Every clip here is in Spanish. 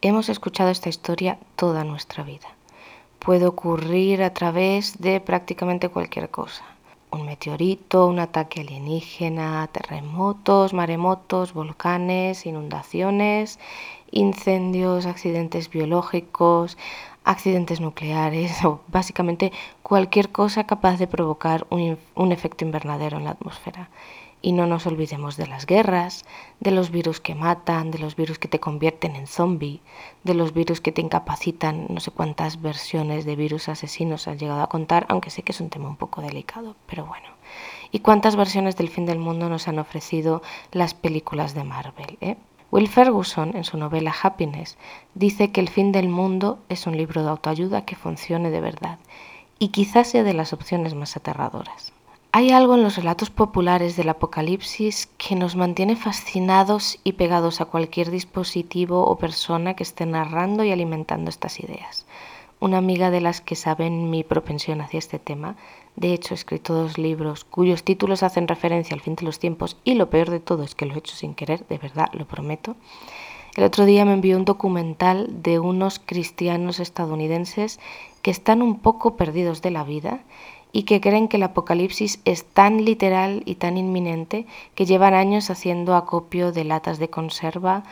Hemos escuchado esta historia toda nuestra vida. Puede ocurrir a través de prácticamente cualquier cosa. Un meteorito, un ataque alienígena, terremotos, maremotos, volcanes, inundaciones, incendios, accidentes biológicos, accidentes nucleares o básicamente cualquier cosa capaz de provocar un, un efecto invernadero en la atmósfera. Y no nos olvidemos de las guerras, de los virus que matan, de los virus que te convierten en zombie, de los virus que te incapacitan. No sé cuántas versiones de virus asesinos han llegado a contar, aunque sé que es un tema un poco delicado, pero bueno. ¿Y cuántas versiones del fin del mundo nos han ofrecido las películas de Marvel? Eh? Will Ferguson, en su novela Happiness, dice que el fin del mundo es un libro de autoayuda que funcione de verdad y quizás sea de las opciones más aterradoras. Hay algo en los relatos populares del Apocalipsis que nos mantiene fascinados y pegados a cualquier dispositivo o persona que esté narrando y alimentando estas ideas. Una amiga de las que saben mi propensión hacia este tema, de hecho he escrito dos libros cuyos títulos hacen referencia al fin de los tiempos y lo peor de todo es que lo he hecho sin querer, de verdad, lo prometo. El otro día me envió un documental de unos cristianos estadounidenses que están un poco perdidos de la vida y que creen que el apocalipsis es tan literal y tan inminente que llevan años haciendo acopio de latas de conserva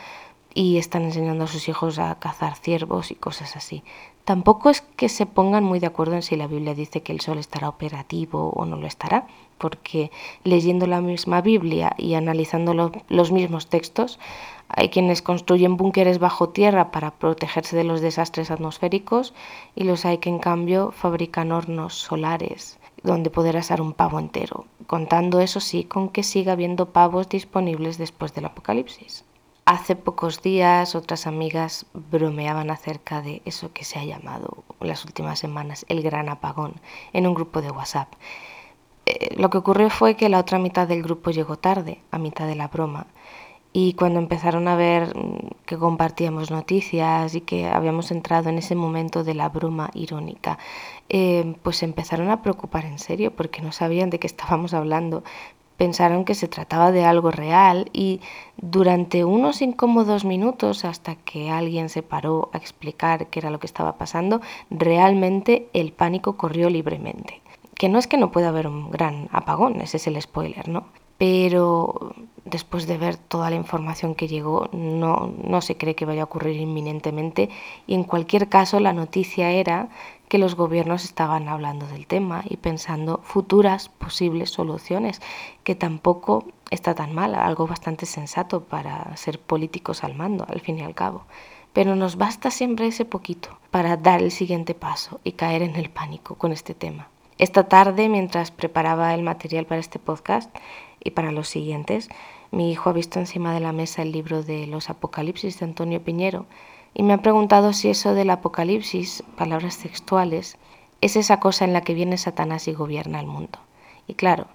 y están enseñando a sus hijos a cazar ciervos y cosas así. Tampoco es que se pongan muy de acuerdo en si la Biblia dice que el sol estará operativo o no lo estará, porque leyendo la misma Biblia y analizando los mismos textos, hay quienes construyen búnkeres bajo tierra para protegerse de los desastres atmosféricos y los hay que en cambio fabrican hornos solares donde poder asar un pavo entero, contando eso sí con que siga habiendo pavos disponibles después del apocalipsis. Hace pocos días otras amigas bromeaban acerca de eso que se ha llamado en las últimas semanas el gran apagón en un grupo de WhatsApp. Eh, lo que ocurrió fue que la otra mitad del grupo llegó tarde, a mitad de la broma, y cuando empezaron a ver mm, que compartíamos noticias y que habíamos entrado en ese momento de la broma irónica, eh, pues empezaron a preocupar en serio porque no sabían de qué estábamos hablando. Pensaron que se trataba de algo real y durante unos incómodos minutos hasta que alguien se paró a explicar qué era lo que estaba pasando, realmente el pánico corrió libremente. Que no es que no pueda haber un gran apagón, ese es el spoiler, ¿no? pero después de ver toda la información que llegó, no, no, se cree que vaya a ocurrir inminentemente y en cualquier caso la noticia era que los gobiernos estaban hablando del tema y pensando futuras posibles soluciones, que tampoco está tan mal, algo bastante sensato para ser políticos al mando, al fin y al cabo. Pero nos basta siempre ese poquito para dar el siguiente paso y caer en el pánico con este tema. Esta tarde, mientras preparaba el material para este podcast, y para los siguientes, mi hijo ha visto encima de la mesa el libro de los Apocalipsis de Antonio Piñero y me ha preguntado si eso del Apocalipsis, palabras textuales, es esa cosa en la que viene Satanás y gobierna el mundo. Y claro,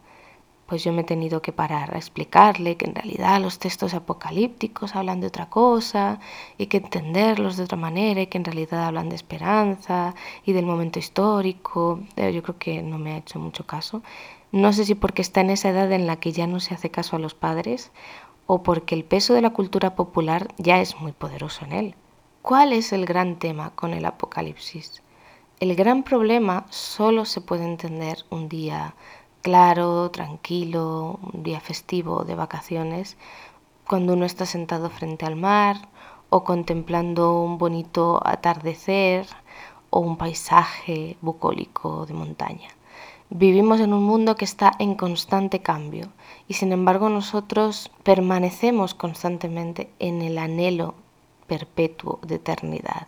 pues yo me he tenido que parar a explicarle que en realidad los textos apocalípticos hablan de otra cosa y que entenderlos de otra manera y que en realidad hablan de esperanza y del momento histórico. Yo creo que no me ha hecho mucho caso no sé si porque está en esa edad en la que ya no se hace caso a los padres o porque el peso de la cultura popular ya es muy poderoso en él. ¿Cuál es el gran tema con el apocalipsis? El gran problema solo se puede entender un día claro, tranquilo, un día festivo de vacaciones, cuando uno está sentado frente al mar o contemplando un bonito atardecer o un paisaje bucólico de montaña. Vivimos en un mundo que está en constante cambio y sin embargo nosotros permanecemos constantemente en el anhelo perpetuo de eternidad.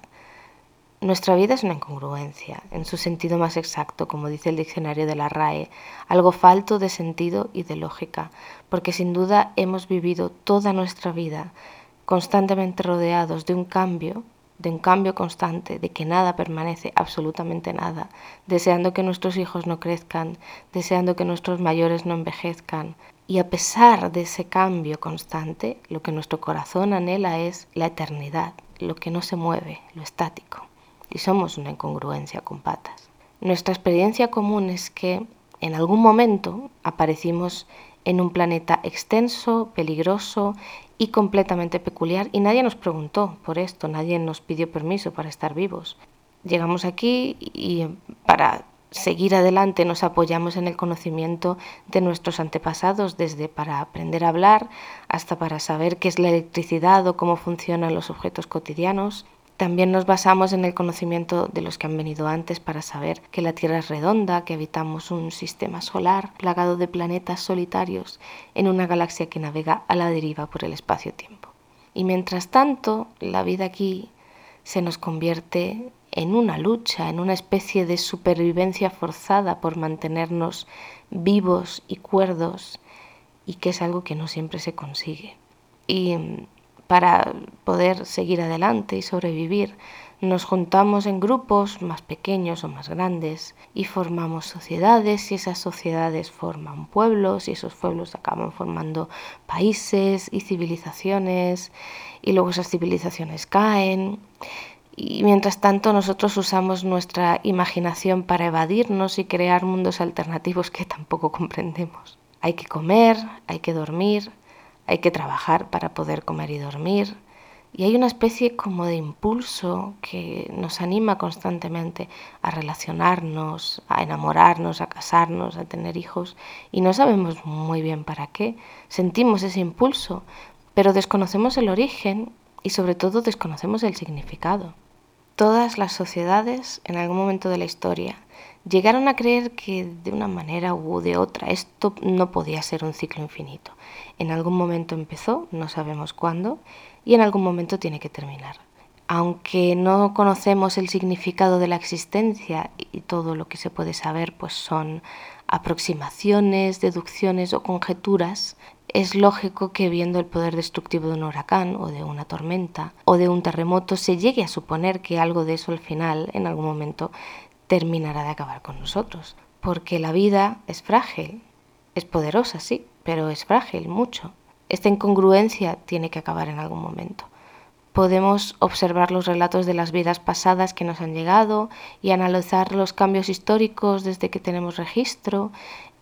Nuestra vida es una incongruencia, en su sentido más exacto, como dice el diccionario de la RAE, algo falto de sentido y de lógica, porque sin duda hemos vivido toda nuestra vida constantemente rodeados de un cambio de un cambio constante, de que nada permanece, absolutamente nada, deseando que nuestros hijos no crezcan, deseando que nuestros mayores no envejezcan. Y a pesar de ese cambio constante, lo que nuestro corazón anhela es la eternidad, lo que no se mueve, lo estático. Y somos una incongruencia con patas. Nuestra experiencia común es que en algún momento aparecimos en un planeta extenso, peligroso y completamente peculiar y nadie nos preguntó por esto, nadie nos pidió permiso para estar vivos. Llegamos aquí y para seguir adelante nos apoyamos en el conocimiento de nuestros antepasados, desde para aprender a hablar hasta para saber qué es la electricidad o cómo funcionan los objetos cotidianos. También nos basamos en el conocimiento de los que han venido antes para saber que la Tierra es redonda, que habitamos un sistema solar plagado de planetas solitarios en una galaxia que navega a la deriva por el espacio-tiempo. Y mientras tanto, la vida aquí se nos convierte en una lucha, en una especie de supervivencia forzada por mantenernos vivos y cuerdos y que es algo que no siempre se consigue. Y para poder seguir adelante y sobrevivir, nos juntamos en grupos más pequeños o más grandes y formamos sociedades y esas sociedades forman pueblos y esos pueblos acaban formando países y civilizaciones y luego esas civilizaciones caen y mientras tanto nosotros usamos nuestra imaginación para evadirnos y crear mundos alternativos que tampoco comprendemos. Hay que comer, hay que dormir, hay que trabajar para poder comer y dormir. Y hay una especie como de impulso que nos anima constantemente a relacionarnos, a enamorarnos, a casarnos, a tener hijos. Y no sabemos muy bien para qué. Sentimos ese impulso, pero desconocemos el origen y sobre todo desconocemos el significado. Todas las sociedades en algún momento de la historia llegaron a creer que de una manera u de otra esto no podía ser un ciclo infinito. En algún momento empezó, no sabemos cuándo, y en algún momento tiene que terminar. Aunque no conocemos el significado de la existencia y todo lo que se puede saber pues son aproximaciones, deducciones o conjeturas, es lógico que viendo el poder destructivo de un huracán o de una tormenta o de un terremoto se llegue a suponer que algo de eso al final, en algún momento, terminará de acabar con nosotros. Porque la vida es frágil, es poderosa, sí, pero es frágil mucho. Esta incongruencia tiene que acabar en algún momento. Podemos observar los relatos de las vidas pasadas que nos han llegado y analizar los cambios históricos desde que tenemos registro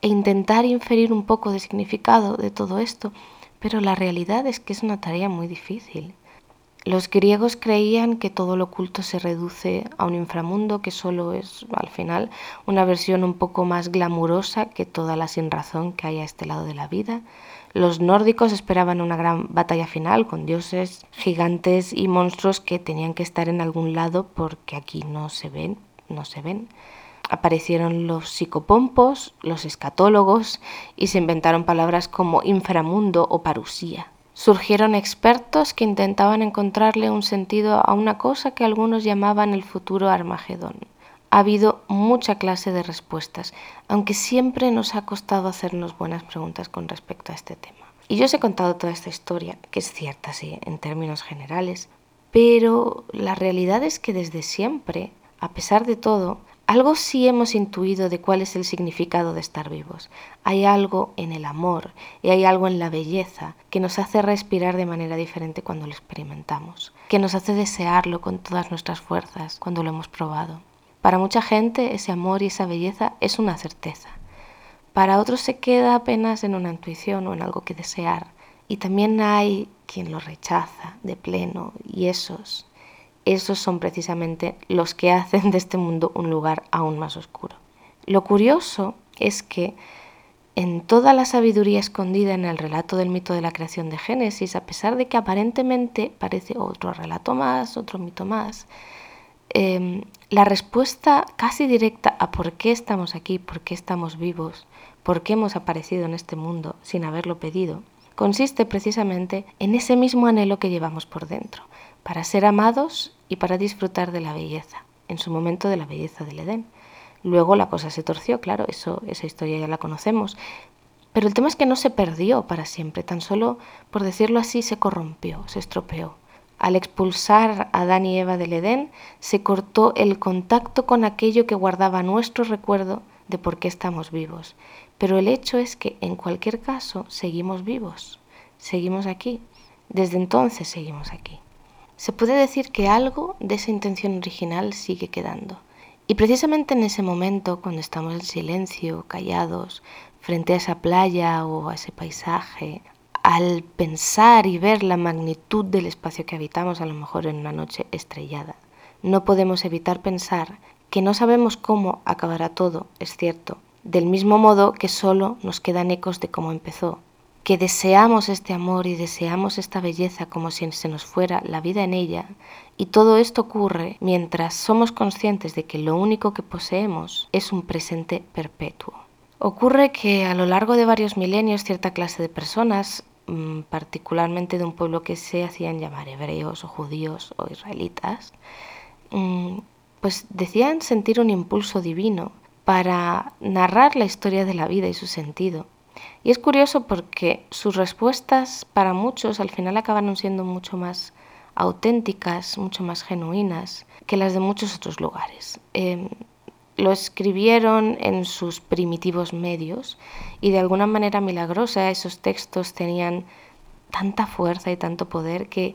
e intentar inferir un poco de significado de todo esto, pero la realidad es que es una tarea muy difícil. Los griegos creían que todo lo oculto se reduce a un inframundo que solo es, al final, una versión un poco más glamurosa que toda la sinrazón que hay a este lado de la vida. Los nórdicos esperaban una gran batalla final con dioses, gigantes y monstruos que tenían que estar en algún lado porque aquí no se ven, no se ven aparecieron los psicopompos, los escatólogos y se inventaron palabras como inframundo o parusía. Surgieron expertos que intentaban encontrarle un sentido a una cosa que algunos llamaban el futuro Armagedón. Ha habido mucha clase de respuestas, aunque siempre nos ha costado hacernos buenas preguntas con respecto a este tema. Y yo os he contado toda esta historia, que es cierta, sí, en términos generales, pero la realidad es que desde siempre, a pesar de todo, algo sí hemos intuido de cuál es el significado de estar vivos. Hay algo en el amor y hay algo en la belleza que nos hace respirar de manera diferente cuando lo experimentamos, que nos hace desearlo con todas nuestras fuerzas cuando lo hemos probado. Para mucha gente ese amor y esa belleza es una certeza. Para otros se queda apenas en una intuición o en algo que desear. Y también hay quien lo rechaza de pleno y esos esos son precisamente los que hacen de este mundo un lugar aún más oscuro. Lo curioso es que en toda la sabiduría escondida en el relato del mito de la creación de Génesis, a pesar de que aparentemente parece otro relato más, otro mito más, em, la respuesta casi directa a por qué estamos aquí, por qué estamos vivos, por qué hemos aparecido en este mundo sin haberlo pedido, consiste precisamente en ese mismo anhelo que llevamos por dentro, para ser amados y para disfrutar de la belleza, en su momento de la belleza del Edén. Luego la cosa se torció, claro, eso, esa historia ya la conocemos. Pero el tema es que no se perdió para siempre, tan solo, por decirlo así, se corrompió, se estropeó. Al expulsar a Adán y Eva del Edén, se cortó el contacto con aquello que guardaba nuestro recuerdo de por qué estamos vivos. Pero el hecho es que, en cualquier caso, seguimos vivos, seguimos aquí. Desde entonces seguimos aquí se puede decir que algo de esa intención original sigue quedando. Y precisamente en ese momento, cuando estamos en silencio, callados, frente a esa playa o a ese paisaje, al pensar y ver la magnitud del espacio que habitamos, a lo mejor en una noche estrellada, no podemos evitar pensar que no sabemos cómo acabará todo, es cierto, del mismo modo que solo nos quedan ecos de cómo empezó, que deseamos este amor y deseamos esta belleza como si se nos fuera la vida en ella, y todo esto ocurre mientras somos conscientes de que lo único que poseemos es un presente perpetuo. Ocurre que a lo largo de varios milenios cierta clase de personas, mm, particularmente de un pueblo que se hacían llamar hebreos o judíos o israelitas, mm, pues decían sentir un impulso divino para narrar la historia de la vida y su sentido. Y es curioso porque sus respuestas para muchos al final acabaron siendo mucho más auténticas, mucho más genuinas que las de muchos otros lugares. Em, lo escribieron en sus primitivos medios y de alguna manera milagrosa esos textos tenían tanta fuerza y tanto poder que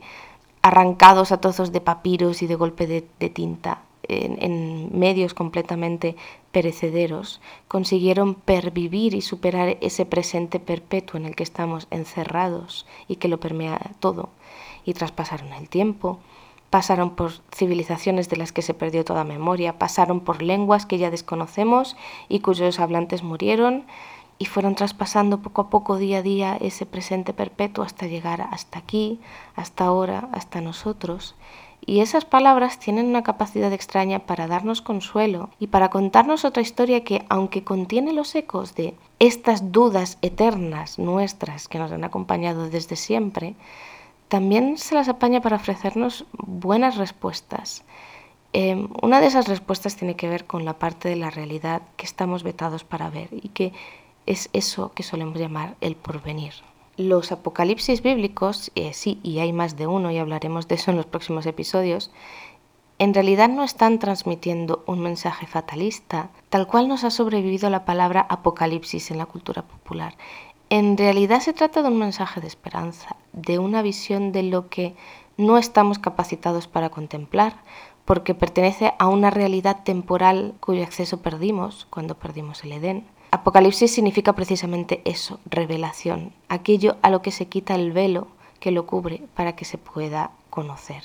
arrancados a trozos de papiros y de golpe de, tinta en, medios completamente perecederos, consiguieron pervivir y superar ese presente perpetuo en el que estamos encerrados y que lo permea todo, y traspasaron el tiempo, pasaron por civilizaciones de las que se perdió toda memoria, pasaron por lenguas que ya desconocemos y cuyos hablantes murieron, y fueron traspasando poco a poco, día a día, ese presente perpetuo hasta llegar hasta aquí, hasta ahora, hasta nosotros. Y esas palabras tienen una capacidad extraña para darnos consuelo y para contarnos otra historia que, aunque contiene los ecos de estas dudas eternas nuestras que nos han acompañado desde siempre, también se las apaña para ofrecernos buenas respuestas. Em, una de esas respuestas tiene que ver con la parte de la realidad que estamos vetados para ver y que es eso que solemos llamar el porvenir. Los apocalipsis bíblicos, eh, sí, y hay más de uno y hablaremos de eso en los próximos episodios, en realidad no están transmitiendo un mensaje fatalista, tal cual nos ha sobrevivido la palabra apocalipsis en la cultura popular. En realidad se trata de un mensaje de esperanza, de una visión de lo que no estamos capacitados para contemplar, porque pertenece a una realidad temporal cuyo acceso perdimos cuando perdimos el Edén Apocalipsis significa precisamente eso, revelación, aquello a lo que se quita el velo que lo cubre para que se pueda conocer.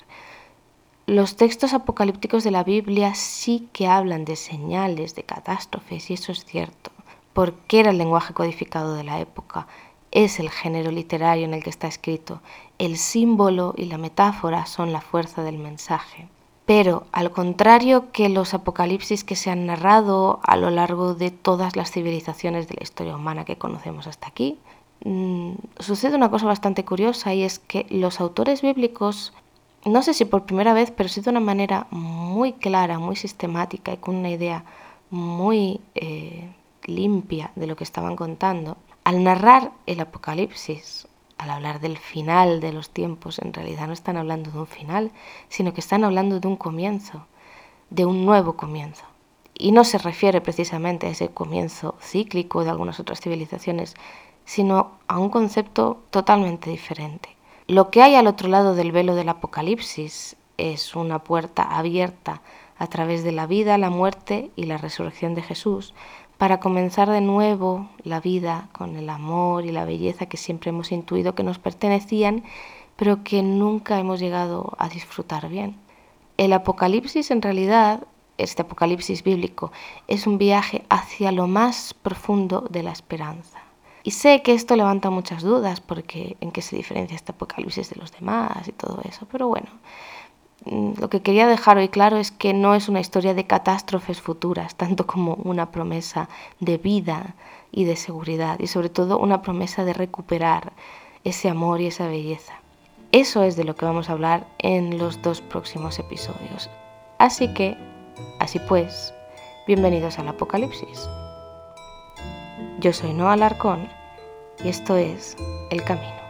Los textos apocalípticos de la Biblia sí que hablan de señales, de catástrofes, y eso es cierto, porque era el lenguaje codificado de la época, es el género literario en el que está escrito, el símbolo y la metáfora son la fuerza del mensaje. Pero, al contrario que los apocalipsis que se han narrado a lo largo de todas las civilizaciones de la historia humana que conocemos hasta aquí, mm, sucede una cosa bastante curiosa y es que los autores bíblicos, no sé si por primera vez, pero sí de una manera muy clara, muy sistemática y con una idea muy eh, limpia de lo que estaban contando, al narrar el apocalipsis al hablar del final de los tiempos, en realidad no están hablando de un final, sino que están hablando de un comienzo, de un nuevo comienzo. Y no se refiere precisamente a ese comienzo cíclico de algunas otras civilizaciones, sino a un concepto totalmente diferente. Lo que hay al otro lado del velo del Apocalipsis es una puerta abierta a través de la vida, la muerte y la resurrección de Jesús, para comenzar de nuevo la vida con el amor y la belleza que siempre hemos intuido que nos pertenecían, pero que nunca hemos llegado a disfrutar bien. El Apocalipsis en realidad, este Apocalipsis bíblico, es un viaje hacia lo más profundo de la esperanza. Y sé que esto levanta muchas dudas porque en qué se diferencia este Apocalipsis de los demás y todo eso, pero bueno, lo que quería dejar hoy claro es que no es una historia de catástrofes futuras, tanto como una promesa de vida y de seguridad, y sobre todo una promesa de recuperar ese amor y esa belleza. Eso es de lo que vamos a hablar en los dos próximos episodios. Así que, así pues, bienvenidos al Apocalipsis. Yo soy Noah Alarcón y esto es El Camino.